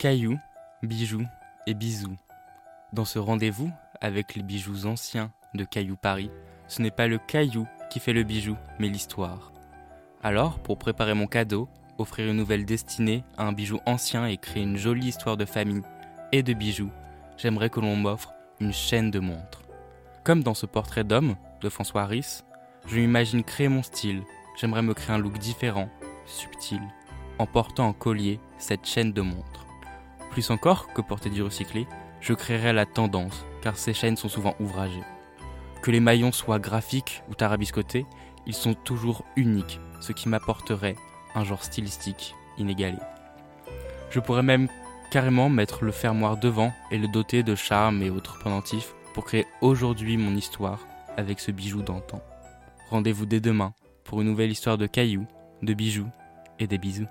Cailloux, bijoux et bisous. Dans ce rendez-vous avec les bijoux anciens de Caillou Paris, ce n'est pas le caillou qui fait le bijou, mais l'histoire. Alors, pour préparer mon cadeau, offrir une nouvelle destinée à un bijou ancien et créer une jolie histoire de famille et de bijoux, j'aimerais que l'on m'offre une chaîne de montres. Comme dans ce portrait d'homme de François Harris, je m'imagine créer mon style. J'aimerais me créer un look différent, subtil, en portant en collier cette chaîne de montres. Plus encore que porter du recyclé, je créerai la tendance, car ces chaînes sont souvent ouvragées. Que les maillons soient graphiques ou tarabiscotés, ils sont toujours uniques, ce qui m'apporterait un genre stylistique inégalé. Je pourrais même carrément mettre le fermoir devant et le doter de charme et autres pendentifs pour créer aujourd'hui mon histoire avec ce bijou d'antan. Rendez-vous dès demain pour une nouvelle histoire de cailloux, de bijoux et des bisous.